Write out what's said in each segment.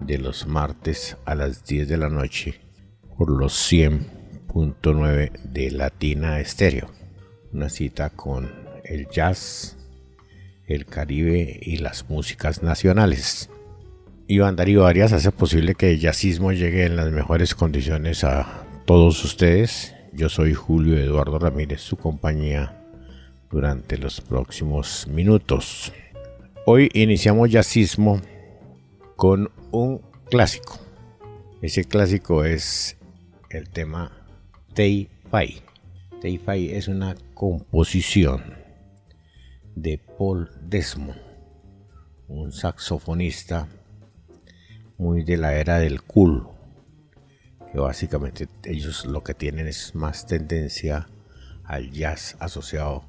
de los martes a las 10 de la noche por los 100.9 de Latina Estéreo. Una cita con el jazz, el Caribe y las músicas nacionales. Iván Darío Arias hace posible que el jazzismo llegue en las mejores condiciones a todos ustedes. Yo soy Julio Eduardo Ramírez, su compañía durante los próximos minutos. Hoy iniciamos jazzismo con un clásico. Ese clásico es el tema Tei Fai. Tei Fai es una composición de Paul Desmond, un saxofonista muy de la era del cool, que básicamente ellos lo que tienen es más tendencia al jazz asociado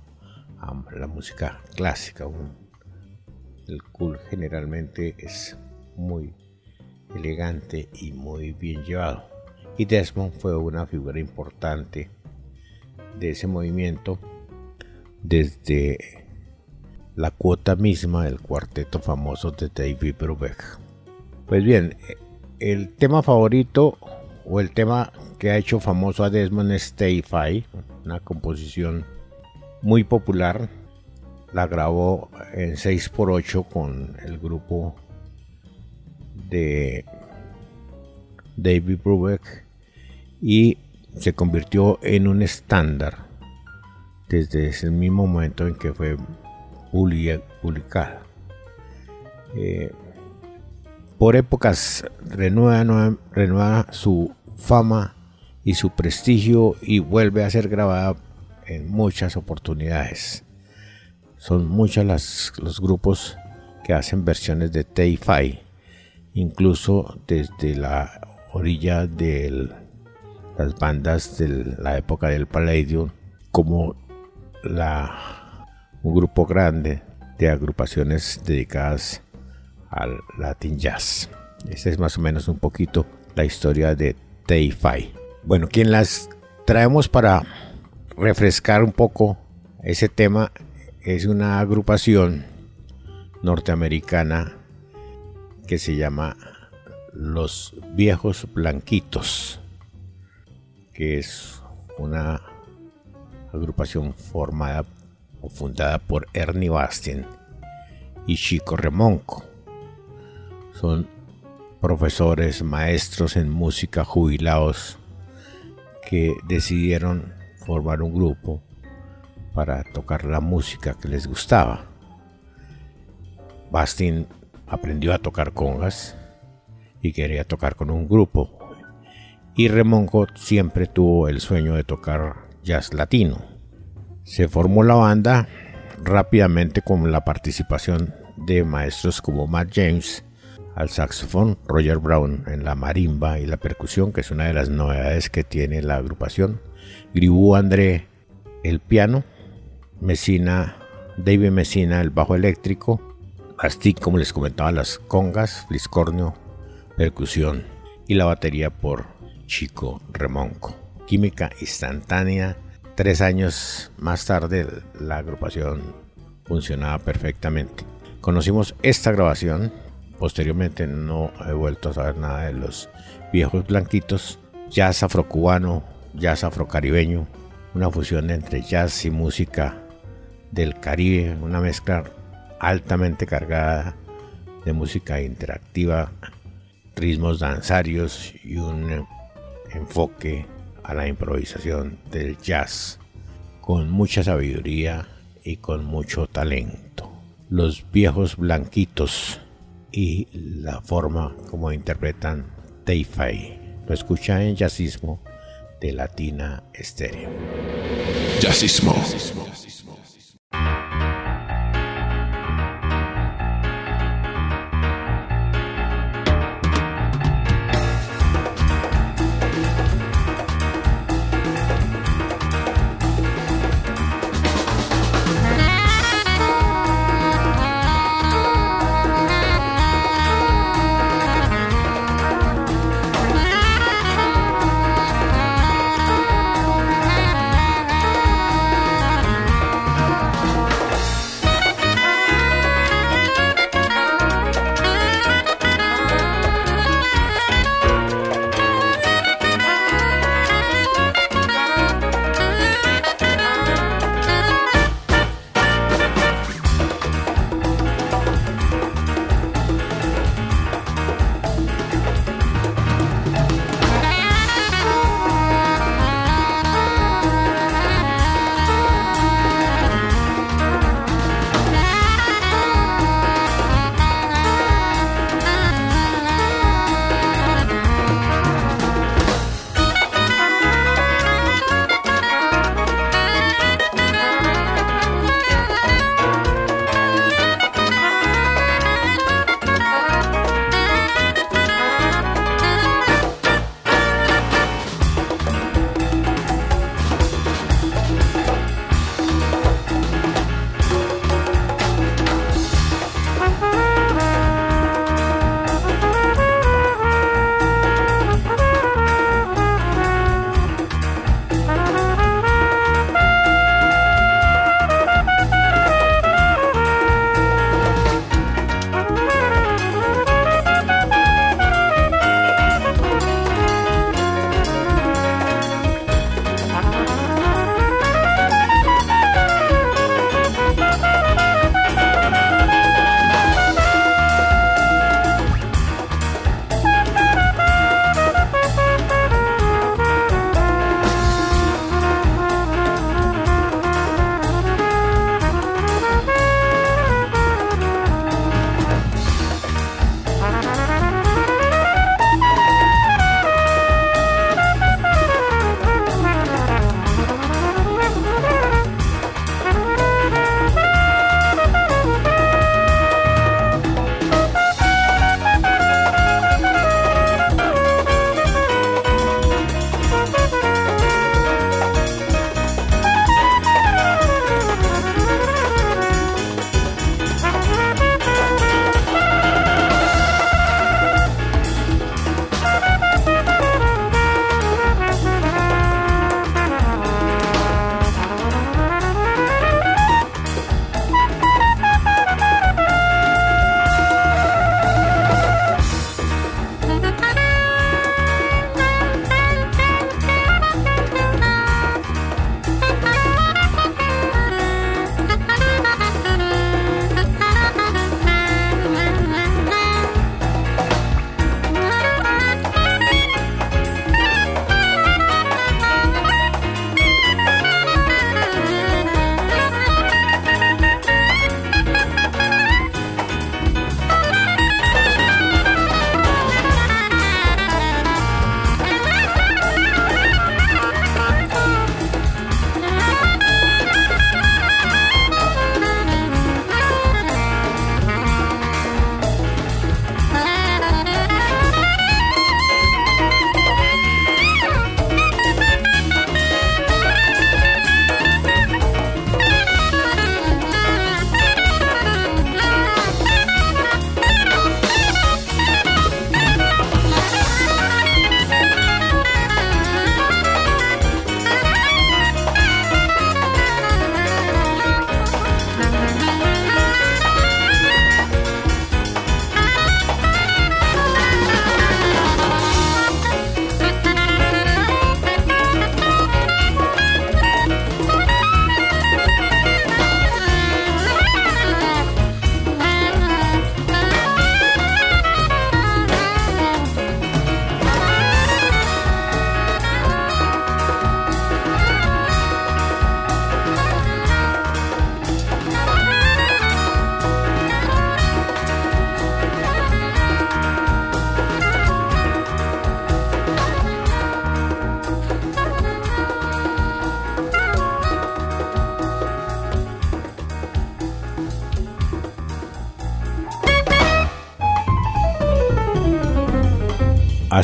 a la música clásica. el cool generalmente es muy elegante y muy bien llevado. Y Desmond fue una figura importante de ese movimiento desde la cuota misma del cuarteto famoso de David Brubeck. Pues bien, el tema favorito o el tema que ha hecho famoso a Desmond es Stay Fi, una composición muy popular. La grabó en 6x8 con el grupo de David Brubeck y se convirtió en un estándar desde ese mismo momento en que fue publicada. Eh, por épocas renueva, su fama y su prestigio y vuelve a ser grabada en muchas oportunidades. Son muchos los grupos que hacen versiones de Tay-Fi, incluso desde la orilla de las bandas de la época del Palladium, como un grupo grande de agrupaciones dedicadas al Latin Jazz. Esta es más o menos un poquito la historia de Tay-Fi. Bueno, quien las traemos para refrescar un poco ese tema es una agrupación norteamericana que se llama Los Viejos Blanquitos, que es una agrupación formada o fundada por Ernie Bastien y Chico Remonco son profesores, maestros en música jubilados que decidieron formar un grupo para tocar la música que les gustaba. Bastin aprendió a tocar congas y quería tocar con un grupo. Y Remonco siempre tuvo el sueño de tocar jazz latino. Se formó la banda rápidamente con la participación de maestros como Matt James al saxofón, Roger Brown en la marimba y la percusión, que es una de las novedades que tiene la agrupación, Gribú André el piano, Messina, David Messina el bajo eléctrico, Astic, como les comentaba, las congas, Fliscornio, percusión y la batería por Chico Remonco. Química instantánea. Tres años más tarde la agrupación funcionaba perfectamente. Conocimos esta grabación Posteriormente no he vuelto a saber nada de los viejos blanquitos. Jazz afrocubano, jazz afrocaribeño, una fusión entre jazz y música del Caribe, una mezcla altamente cargada de música interactiva, ritmos danzarios y un enfoque a la improvisación del jazz con mucha sabiduría y con mucho talento. Los viejos blanquitos y la forma como interpretan Teifai. Lo escucha en Jazzismo de Latina Estéreo. Jazzismo.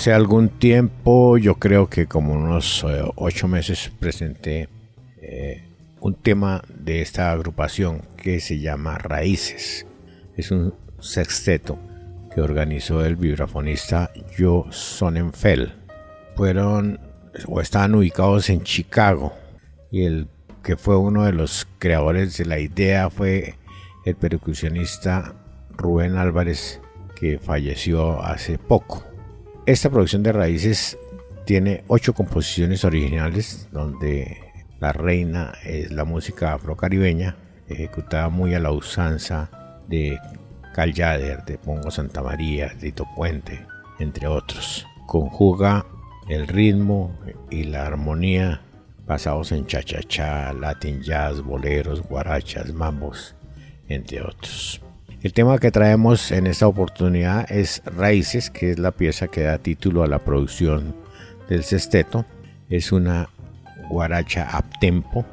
Hace algún tiempo, yo creo que como unos eh, ocho meses, presenté eh, un tema de esta agrupación que se llama Raíces. Es un sexteto que organizó el vibrafonista Jo Sonnenfeld. Fueron o estaban ubicados en Chicago y el que fue uno de los creadores de la idea fue el percusionista Rubén Álvarez que falleció hace poco. Esta producción de raíces tiene ocho composiciones originales donde la reina es la música afrocaribeña ejecutada muy a la usanza de Cal Yader, de Pongo Santa María, Tito Puente, entre otros. Conjuga el ritmo y la armonía basados en cha-cha-cha, latin jazz, boleros, guarachas, mambos, entre otros. El tema que traemos en esta oportunidad es Raíces, que es la pieza que da título a la producción del sexteto. Es una guaracha a tempo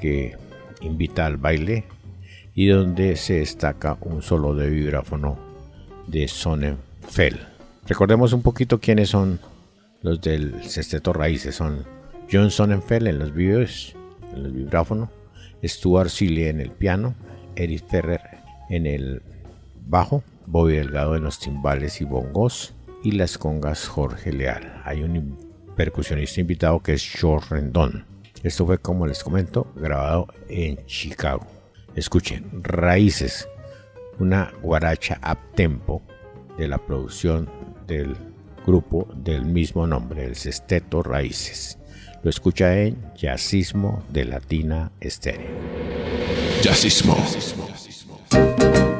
que invita al baile y donde se destaca un solo de vibráfono de Sonnenfeld. Recordemos un poquito quiénes son los del sexteto Raíces. Son John Sonnenfeld en los vibros, en el vibráfono, Stuart Silly en el piano, Eric Ferrer en el bajo, Bobby Delgado en los timbales y bongos y las congas Jorge Leal. Hay un percusionista invitado que es George Rendón. Esto fue, como les comento, grabado en Chicago. Escuchen, Raíces, una guaracha a tempo de la producción del grupo del mismo nombre, el Sesteto Raíces. Lo escucha en Jazzismo de Latina Estéreo. Jazzismo. En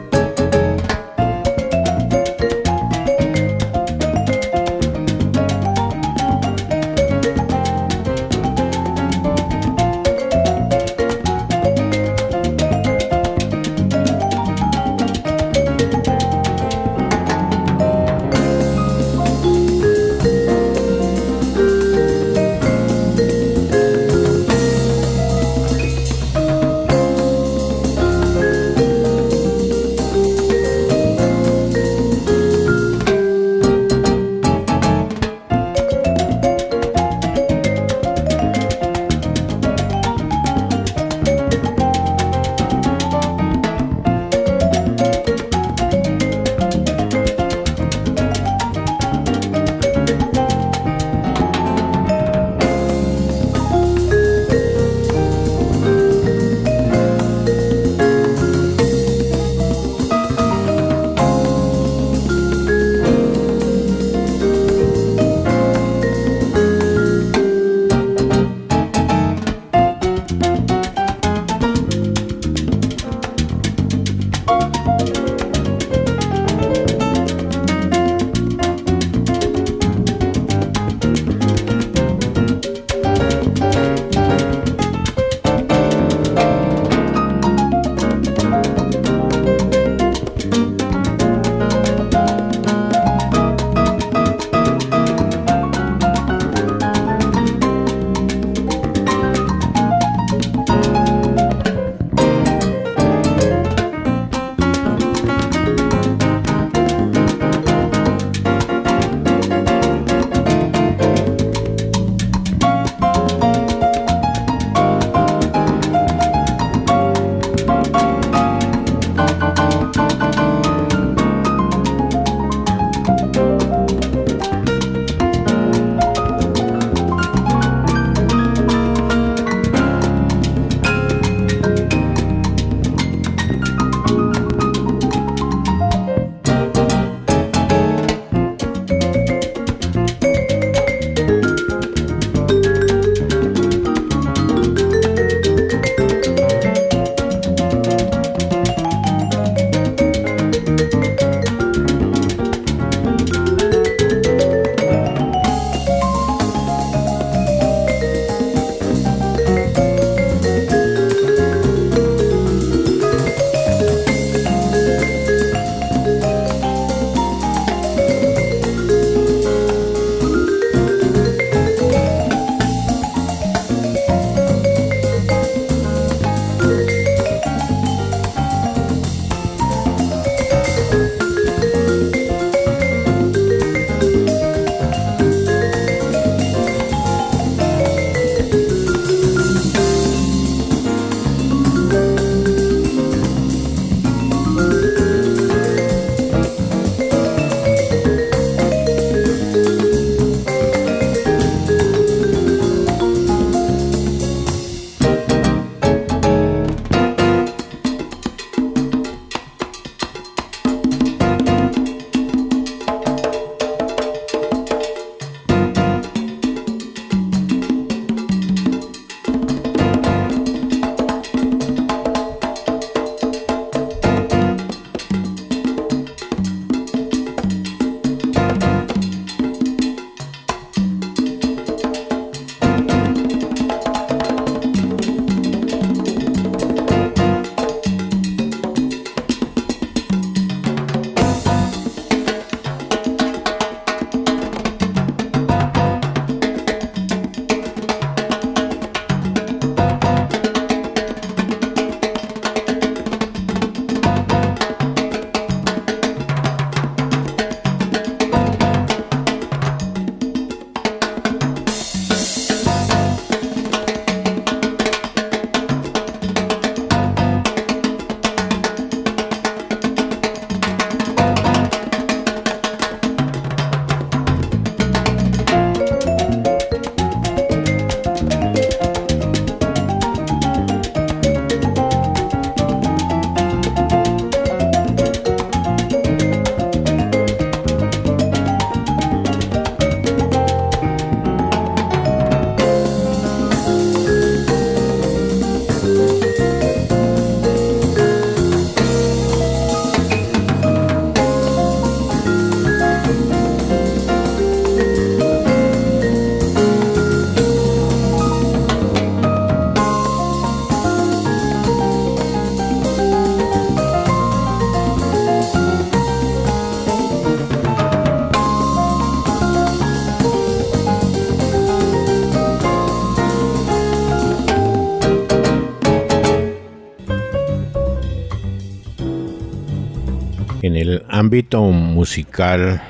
ámbito musical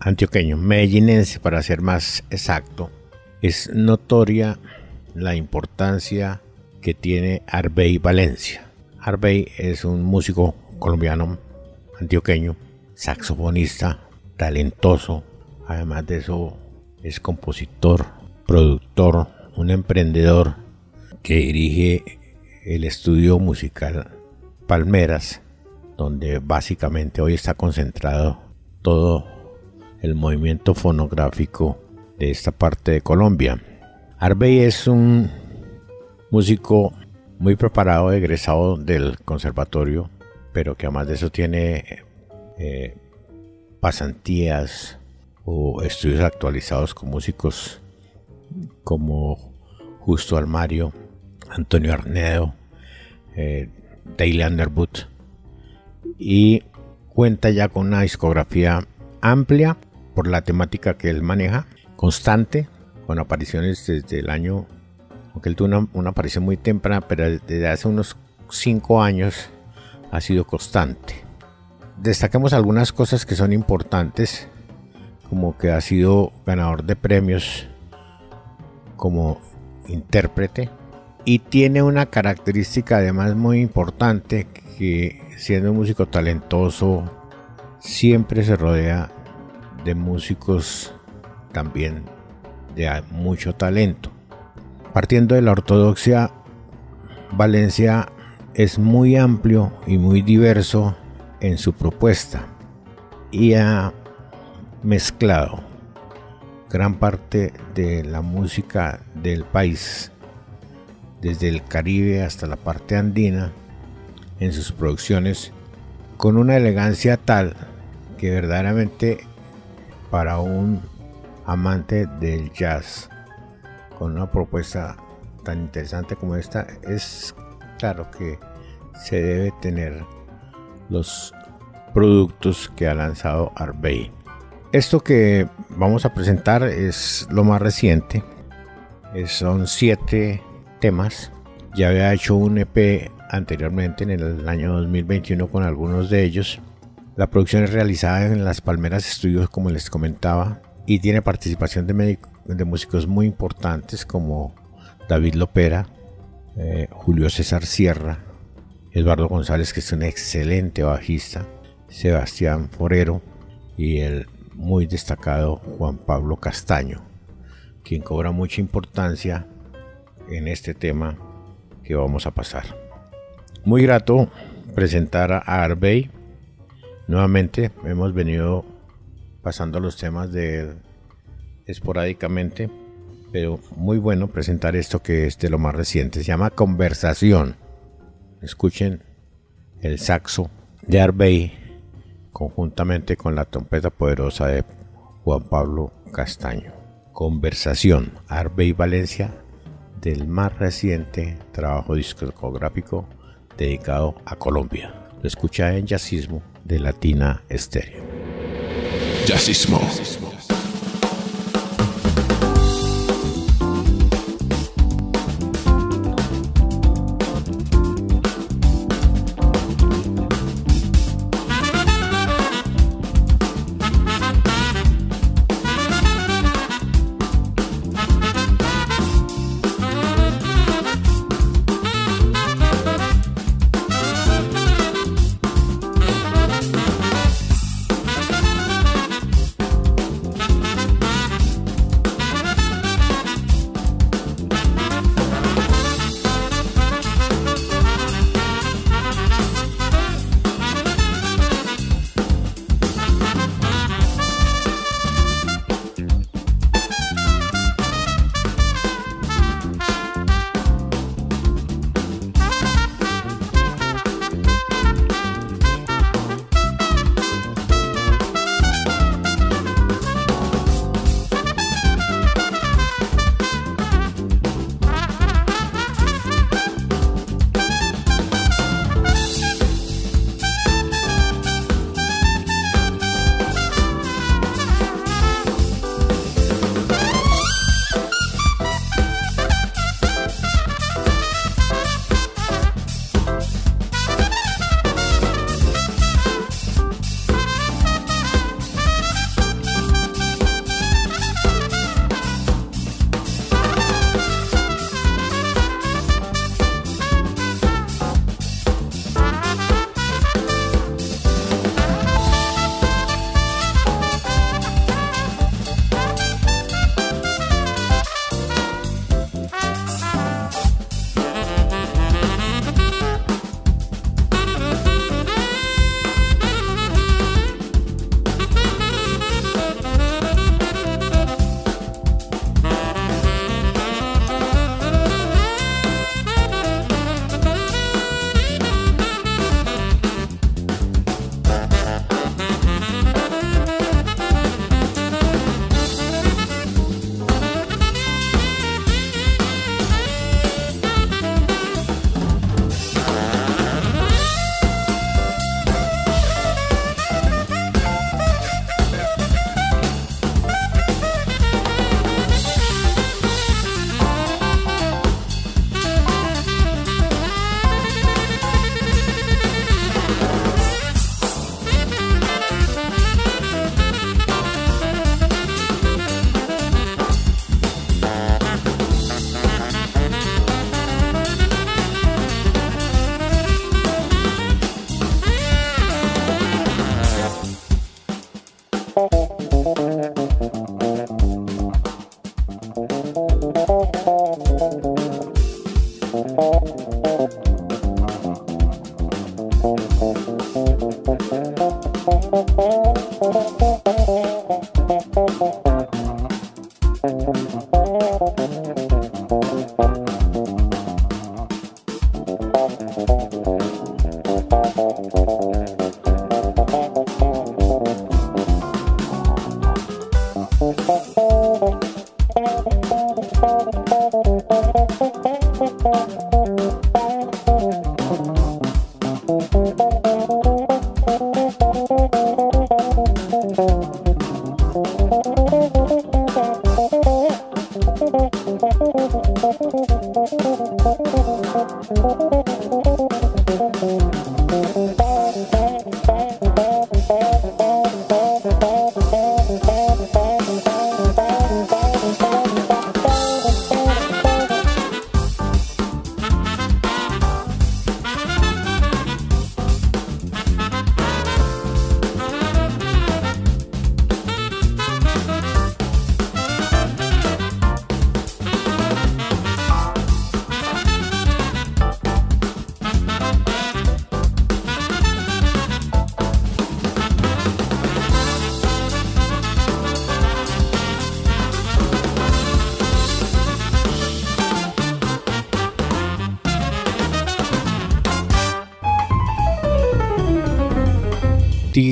antioqueño, medellinense para ser más exacto, es notoria la importancia que tiene Arbey Valencia. Arbey es un músico colombiano antioqueño, saxofonista, talentoso, además de eso es compositor, productor, un emprendedor que dirige el estudio musical Palmeras, donde básicamente hoy está concentrado todo el movimiento fonográfico de esta parte de Colombia. Arbey es un músico muy preparado, egresado del conservatorio, pero que además de eso tiene eh, pasantías o estudios actualizados con músicos como Justo Almario, Antonio Arnedo, eh, Dale Underwood y cuenta ya con una discografía amplia por la temática que él maneja, constante, con apariciones desde el año, aunque él tuvo una, aparición muy temprana, pero desde hace unos 5 años ha sido constante. Destaquemos algunas cosas que son importantes, como que ha sido ganador de premios como intérprete y tiene una característica además muy importante que siendo un músico talentoso siempre se rodea de músicos también de mucho talento. Partiendo de la ortodoxia, Valencia es muy amplio y muy diverso en su propuesta y ha mezclado gran parte de la música del país, desde el Caribe hasta la parte andina, en sus producciones, con una elegancia tal que verdaderamente para un amante del jazz, con una propuesta tan interesante como esta, es claro que se debe tener los productos que ha lanzado Arbey. Esto que vamos a presentar es lo más reciente. Son siete temas. Ya había hecho un EP anteriormente en el año 2021 con algunos de ellos. La producción es realizada en las Palmeras Estudios, como les comentaba, y tiene participación de, de músicos muy importantes como David Lopera, eh, Julio César Sierra, Eduardo González, que es un excelente bajista, Sebastián Forero y el muy destacado Juan Pablo Castaño, quien cobra mucha importancia en este tema que vamos a pasar. Muy grato presentar a Arbey. Nuevamente hemos venido pasando los temas de esporádicamente, pero muy bueno presentar esto que es de lo más reciente. Se llama Conversación. Escuchen el saxo de Arbey conjuntamente con la trompeta poderosa de Juan Pablo Castaño. Conversación, Arbey Valencia, del más reciente trabajo discográfico dedicado a Colombia. Lo escucha en Jazzismo de Latina Estéreo. Jazzismo.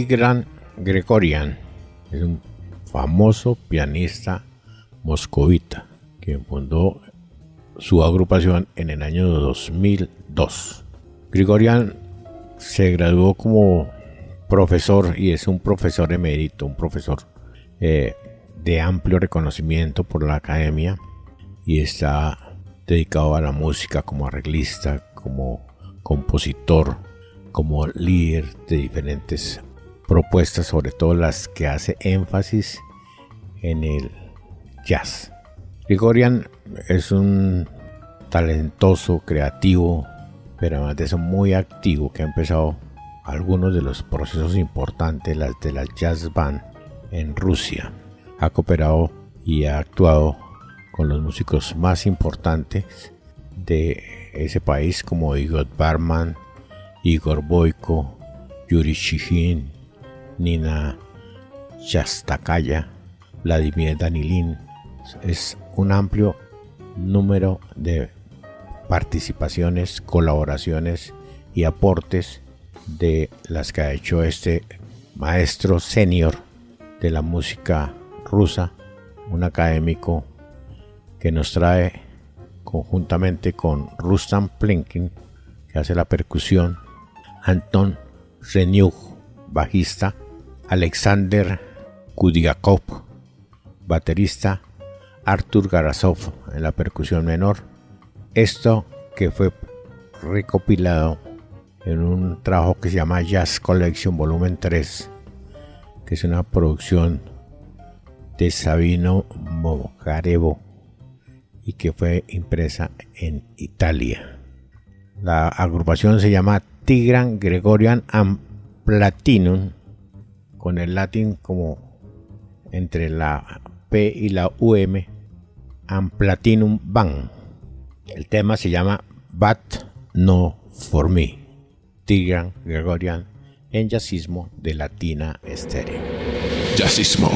Tigran Gregorian es un famoso pianista moscovita quien fundó su agrupación en el año 2002. Gregorian se graduó como profesor y es un profesor emérito, un profesor eh, de amplio reconocimiento por la academia y está dedicado a la música como arreglista, como compositor, como líder de diferentes propuestas, sobre todo las que hace énfasis en el jazz. Grigorian es un talentoso, creativo, pero además de eso muy activo que ha empezado algunos de los procesos importantes las de la jazz band en Rusia. Ha cooperado y ha actuado con los músicos más importantes de ese país como Igor Barman, Igor Boyko, Yuri Shichin, Nina Shastakaya, Vladimir Danilin. Es un amplio número de participaciones, colaboraciones y aportes de las que ha hecho este maestro senior de la música rusa, un académico que nos trae conjuntamente con Rustam Plinkin, que hace la percusión, Anton Renyuk, bajista, Alexander Kudiakov, baterista, Artur Garasov en la percusión menor. Esto que fue recopilado en un trabajo que se llama Jazz Collection Volumen 3, que es una producción de Sabino Mogarevo y que fue impresa en Italia. La agrupación se llama Tigran Gregorian and Platinum con el latín como entre la P y la UM, and Platinum Band. El tema se llama But No For Me, Tigran Gregorian en jazzismo de Latina Estéreo. Jazzismo.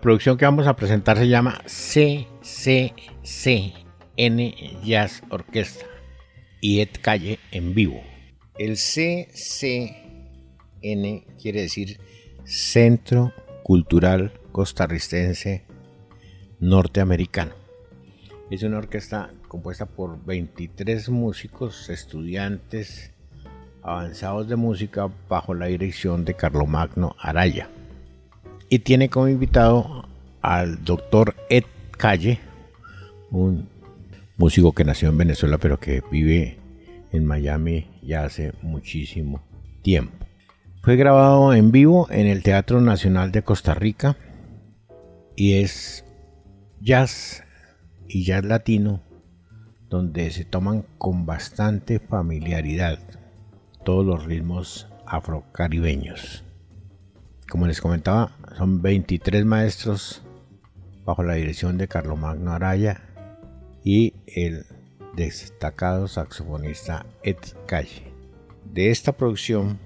La producción que vamos a presentar se llama CCCN Jazz Orquesta y Ed Calle en vivo. El CCN quiere decir Centro Cultural Costarricense Norteamericano. Es una orquesta compuesta por 23 músicos, estudiantes avanzados de música bajo la dirección de Carlomagno Araya y tiene como invitado al doctor Ed Calle, un músico que nació en Venezuela pero que vive en Miami ya hace muchísimo tiempo. Fue grabado en vivo en el Teatro Nacional de Costa Rica y es jazz y jazz latino donde se toman con bastante familiaridad todos los ritmos afrocaribeños. Como les comentaba, son 23 maestros bajo la dirección de Carlomagno Araya y el destacado saxofonista Ed Calle. De esta producción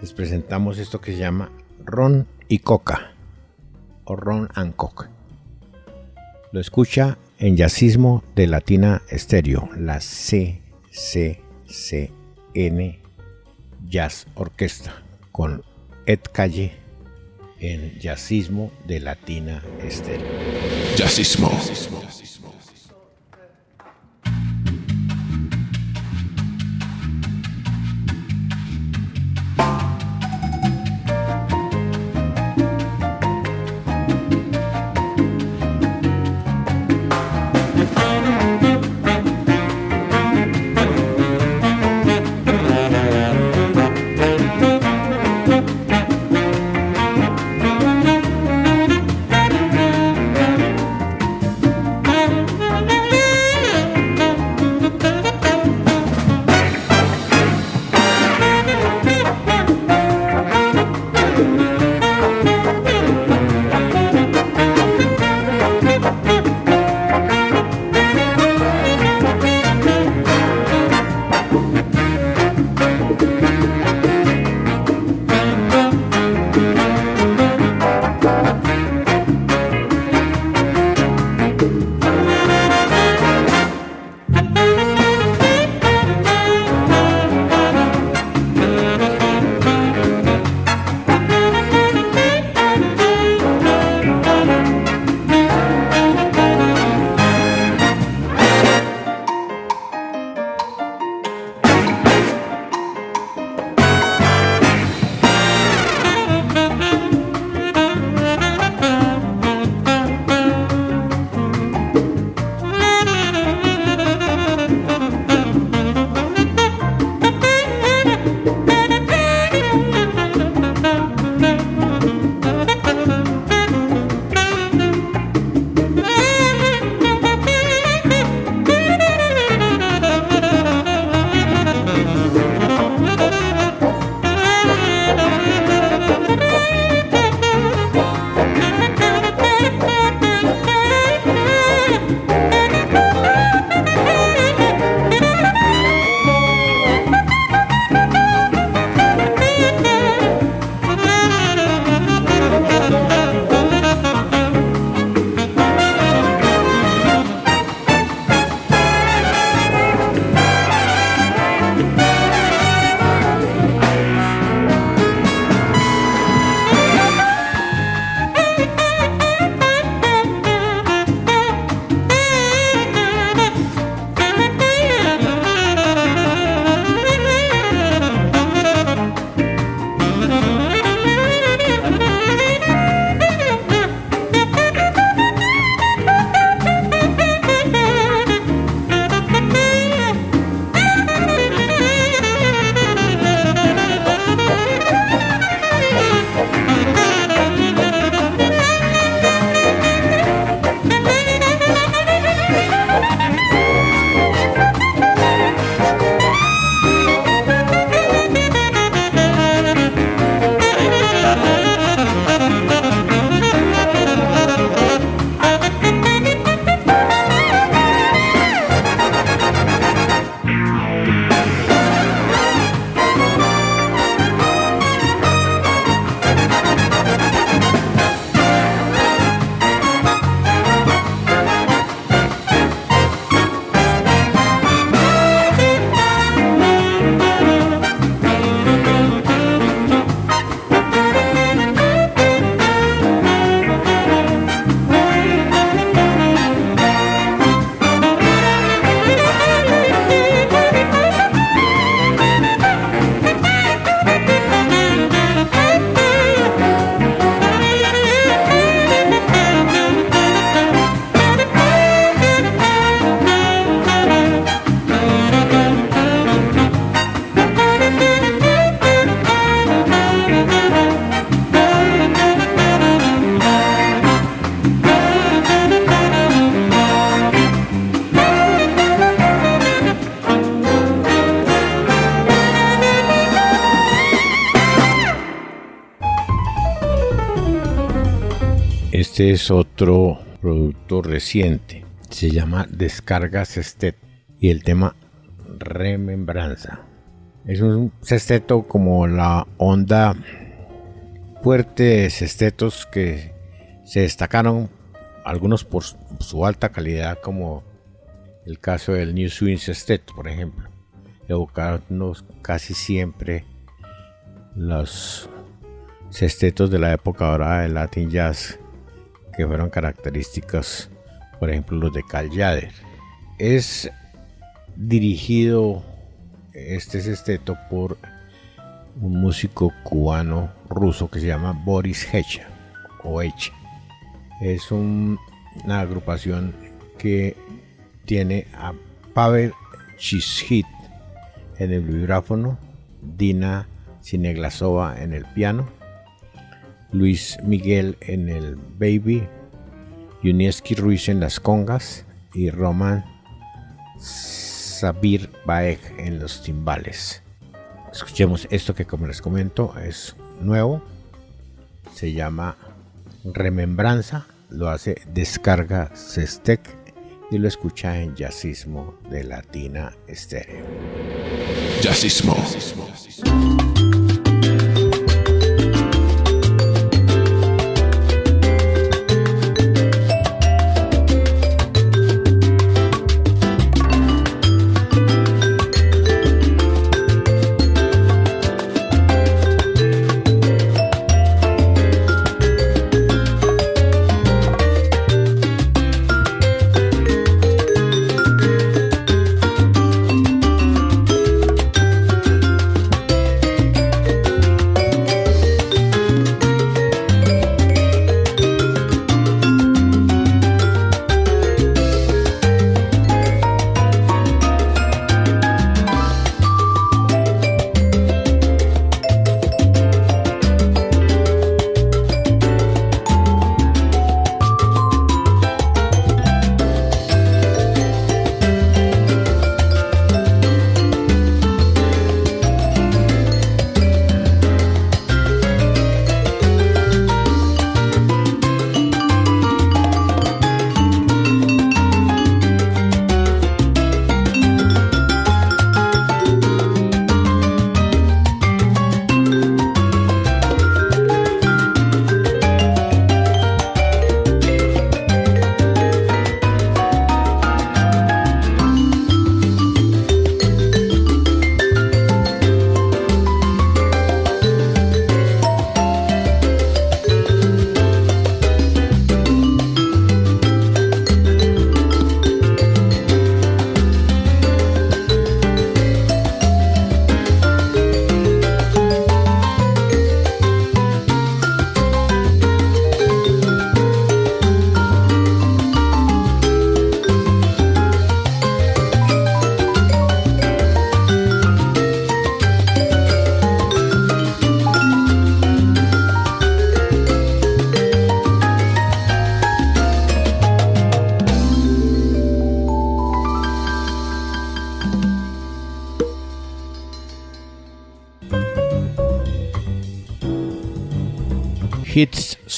les presentamos esto que se llama Ron y Coca o Ron and Coca. Lo escucha en Jazzismo de Latina Stereo, la CCCN Jazz Orquesta, con Ed Calle en Jazzismo de Latina Estéreo. Este otro producto reciente. Se llama Descarga Sestet y el tema Remembranza. Es un sesteto como la onda fuerte de sestetos que se destacaron algunos por su alta calidad como el caso del New Swing Sesteto por ejemplo evocando casi siempre los sestetos de la época dorada del Latin Jazz que fueron características por ejemplo los de Cal Yader es dirigido este sexteto por un músico cubano ruso que se llama Boris Hecha o Hecha. Es una agrupación que tiene a Pavel Chishit en el vibráfono, Dina Sineglasova en el piano, Luis Miguel en el baby, Yunieski Ruiz en las congas y Roman Sabir Baek en los timbales. Escuchemos esto que como les comento es nuevo. Se llama Remembranza. Lo hace Descarga Sestec y lo escucha en Jazzismo de Latina Estéreo. Jazzismo. Hits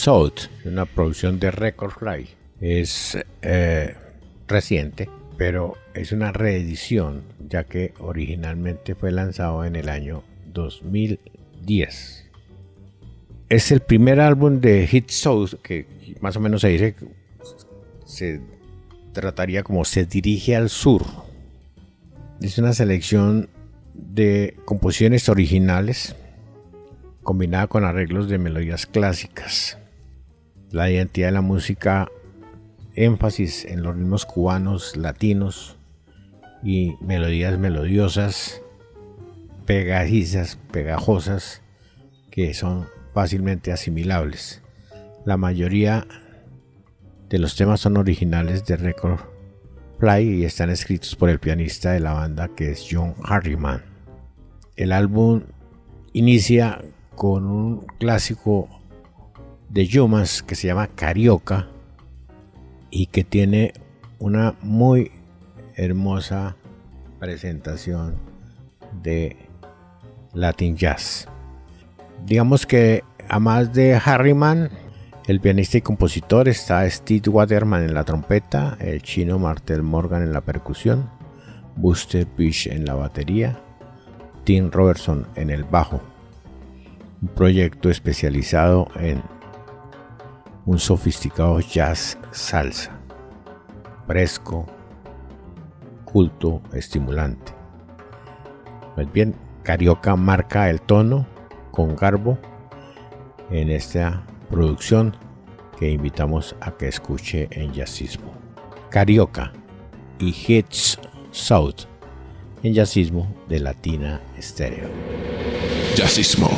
South, una producción de Record Fly. Es eh, reciente, pero es una reedición, ya que originalmente fue lanzado en el año 2010. Es el primer álbum de Hits South que más o menos se dice se trataría como se dirige al sur. Es una selección de composiciones originales combinada con arreglos de melodías clásicas. La identidad de la música, énfasis en los ritmos cubanos, latinos y melodías melodiosas, pegajizas, pegajosas, que son fácilmente asimilables. La mayoría de los temas son originales de Record Fly y están escritos por el pianista de la banda que es John Harriman. El álbum inicia con un clásico de Yumas que se llama Carioca y que tiene una muy hermosa presentación de Latin Jazz. Digamos que a más de Harriman, El pianista y compositor está Steve Waterman en la trompeta, el chino Martel Morgan en la percusión, Buster Fish en la batería, Tim Robertson en el bajo. Un proyecto especializado en un sofisticado jazz salsa, fresco, culto, estimulante. Pues bien, Carioca marca el tono con garbo en esta producción que invitamos a que escuche en jazzismo. Carioca y Hits South en jazzismo de Latina Stereo. Jazzismo.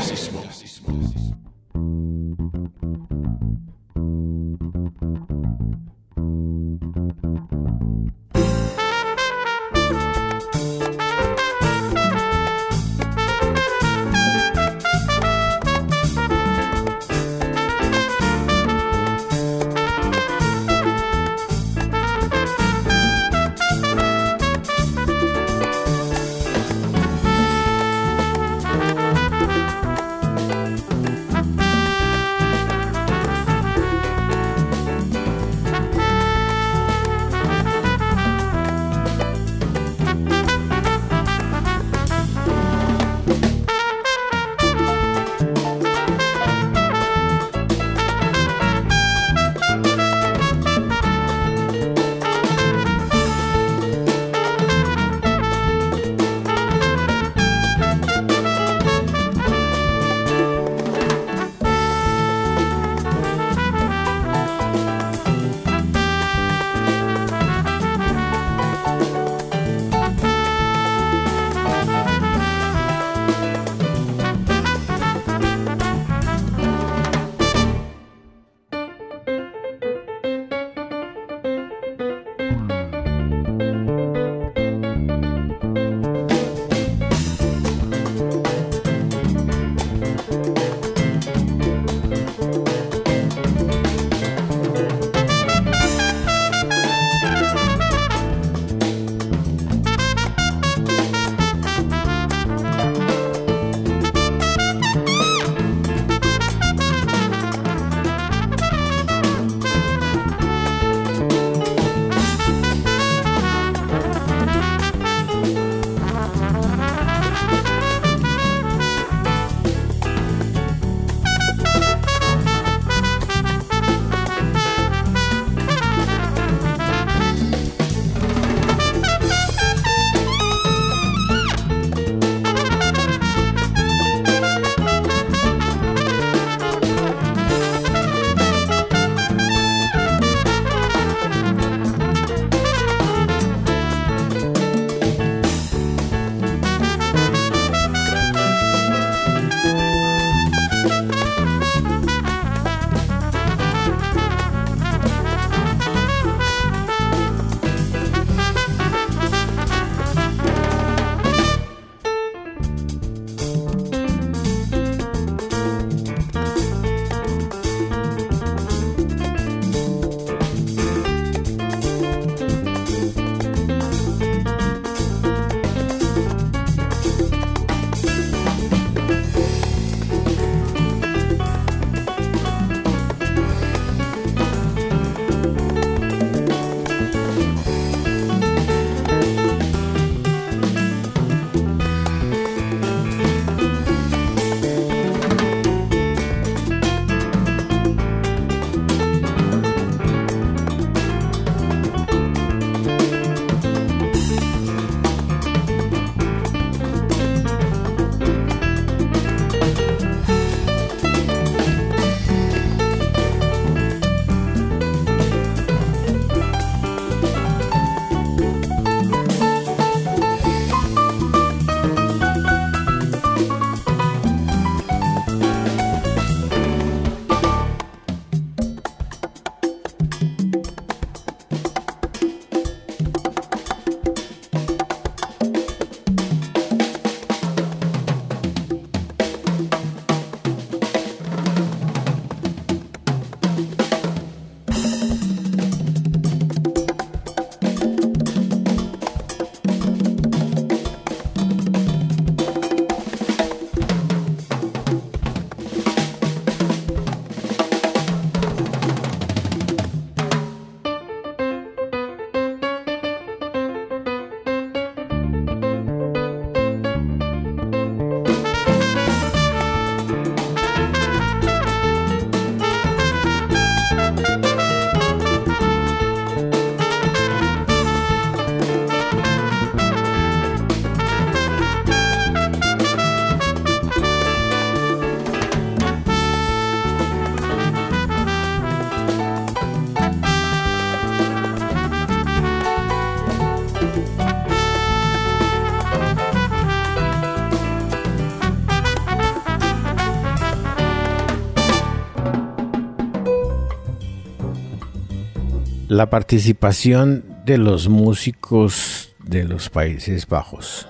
La participación de los músicos de los Países Bajos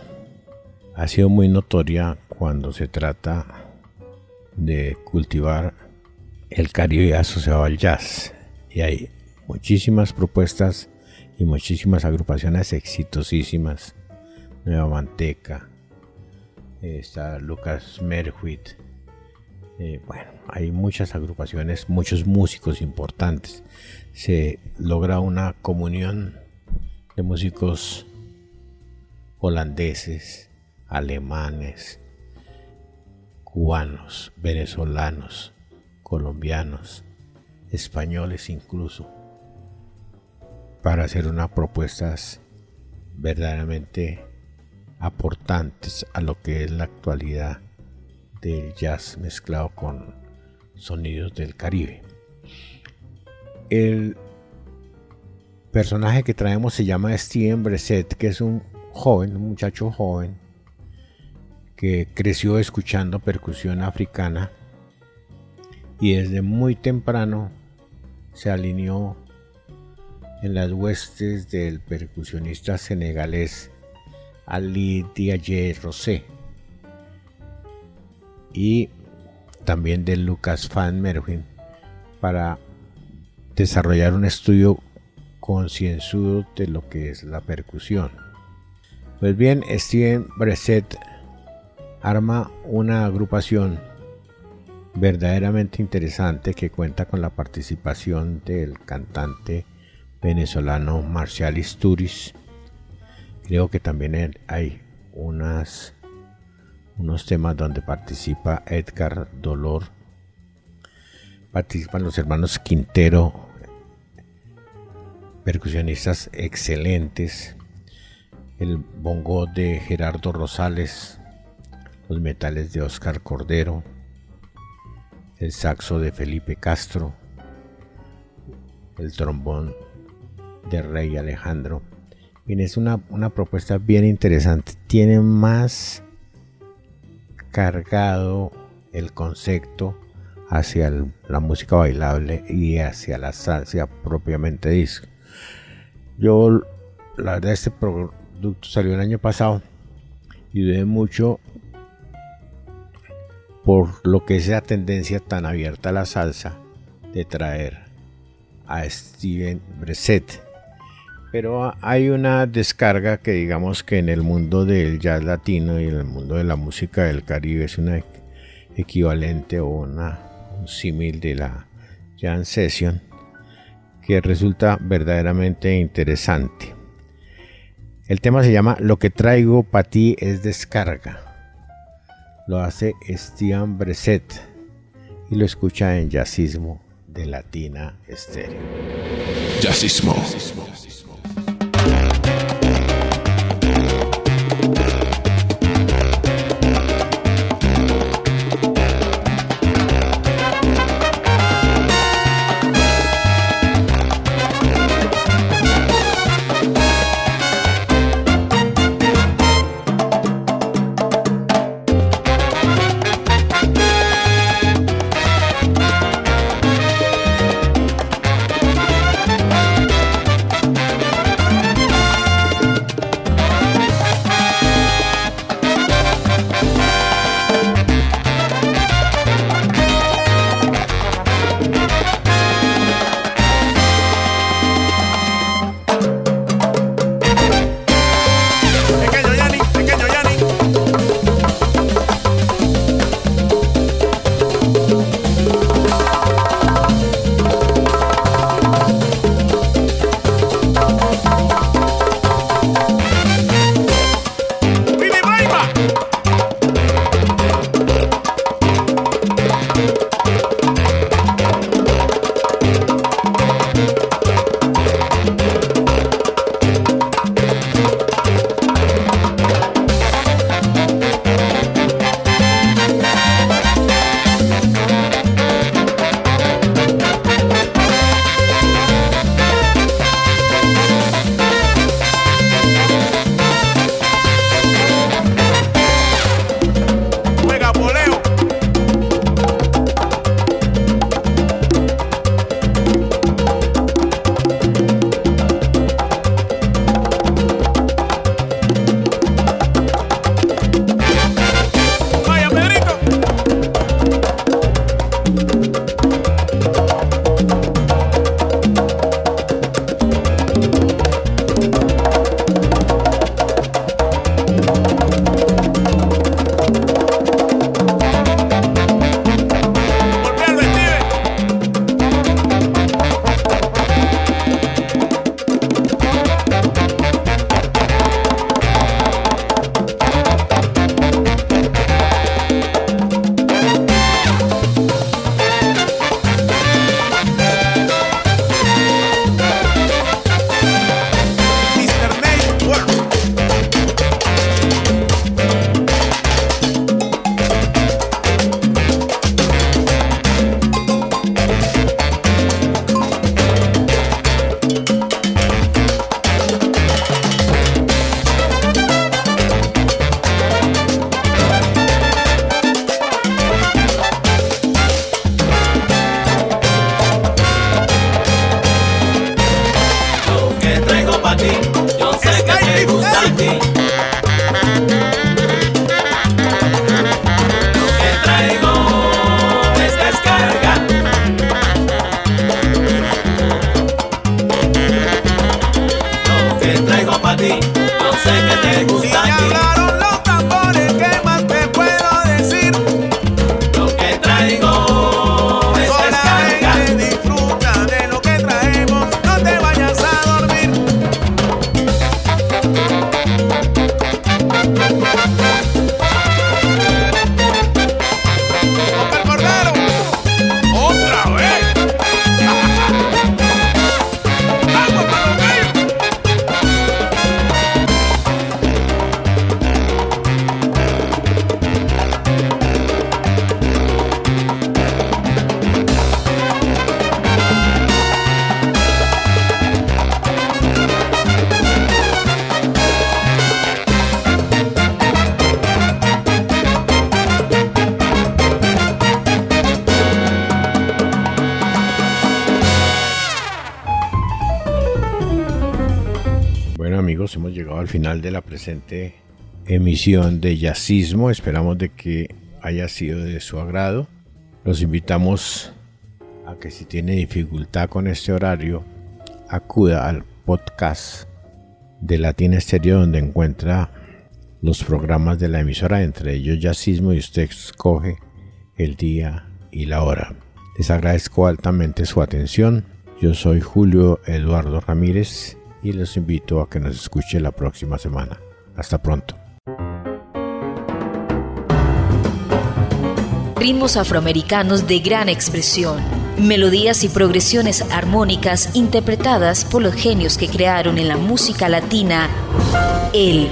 ha sido muy notoria cuando se trata de cultivar el Caribe asociado al jazz. Y hay muchísimas propuestas y muchísimas agrupaciones exitosísimas. Nueva Manteca, está Lucas Merhuit. Eh, bueno, hay muchas agrupaciones, muchos músicos importantes. Se logra una comunión de músicos holandeses, alemanes, cubanos, venezolanos, colombianos, españoles incluso, para hacer unas propuestas verdaderamente aportantes a lo que es la actualidad del jazz mezclado con sonidos del Caribe. El personaje que traemos se llama Steven Breset, que es un joven, un muchacho joven, que creció escuchando percusión africana y desde muy temprano se alineó en las huestes del percusionista senegalés Ali Diaye Rosé y también de Lucas Van Merwin para desarrollar un estudio concienzudo de lo que es la percusión. Pues bien, Steven Breset arma una agrupación verdaderamente interesante que cuenta con la participación del cantante venezolano Marcial Isturiz. Creo que también hay unos temas donde participa Edgar Dolor. Participan los hermanos Quintero, percusionistas excelentes. El bongo de Gerardo Rosales, los metales de Oscar Cordero, el saxo de Felipe Castro, el trombón de Rey Alejandro. Bien, es una, propuesta bien interesante. Tiene más cargado el concepto hacia la música bailable y hacia la salsa propiamente disco. Yo, la verdad, este producto salió el año pasado y dudé mucho por lo que es esa tendencia tan abierta a la salsa de traer a Steven Breset. Pero hay una descarga que digamos que en el mundo del jazz latino y en el mundo de la música del Caribe es una equivalente o una, un símil de la jazz session que resulta verdaderamente interesante. El tema se llama Lo que traigo para ti es descarga lo hace Stian Breset y lo escucha en Jazzismo de Latina Estéreo. Jazzismo. amigos, de la presente emisión de Yacismo. Esperamos de que haya sido de su agrado. Los invitamos a que si tiene dificultad con este horario, acuda al podcast de Latina Estéreo donde encuentra los programas de la emisora, entre ellos Yacismo, y usted escoge el día y la hora. Les agradezco altamente su atención. Yo soy Julio Eduardo Ramírez y los invito a que nos escuche la próxima semana. Hasta pronto. Ritmos afroamericanos de gran expresión, melodías y progresiones armónicas interpretadas por los genios que crearon en la música latina el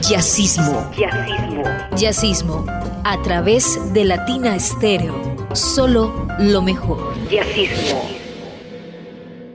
jazzismo. Jazzismo. Jazzismo a través de Latina Estéreo. Solo lo mejor. Jazzismo.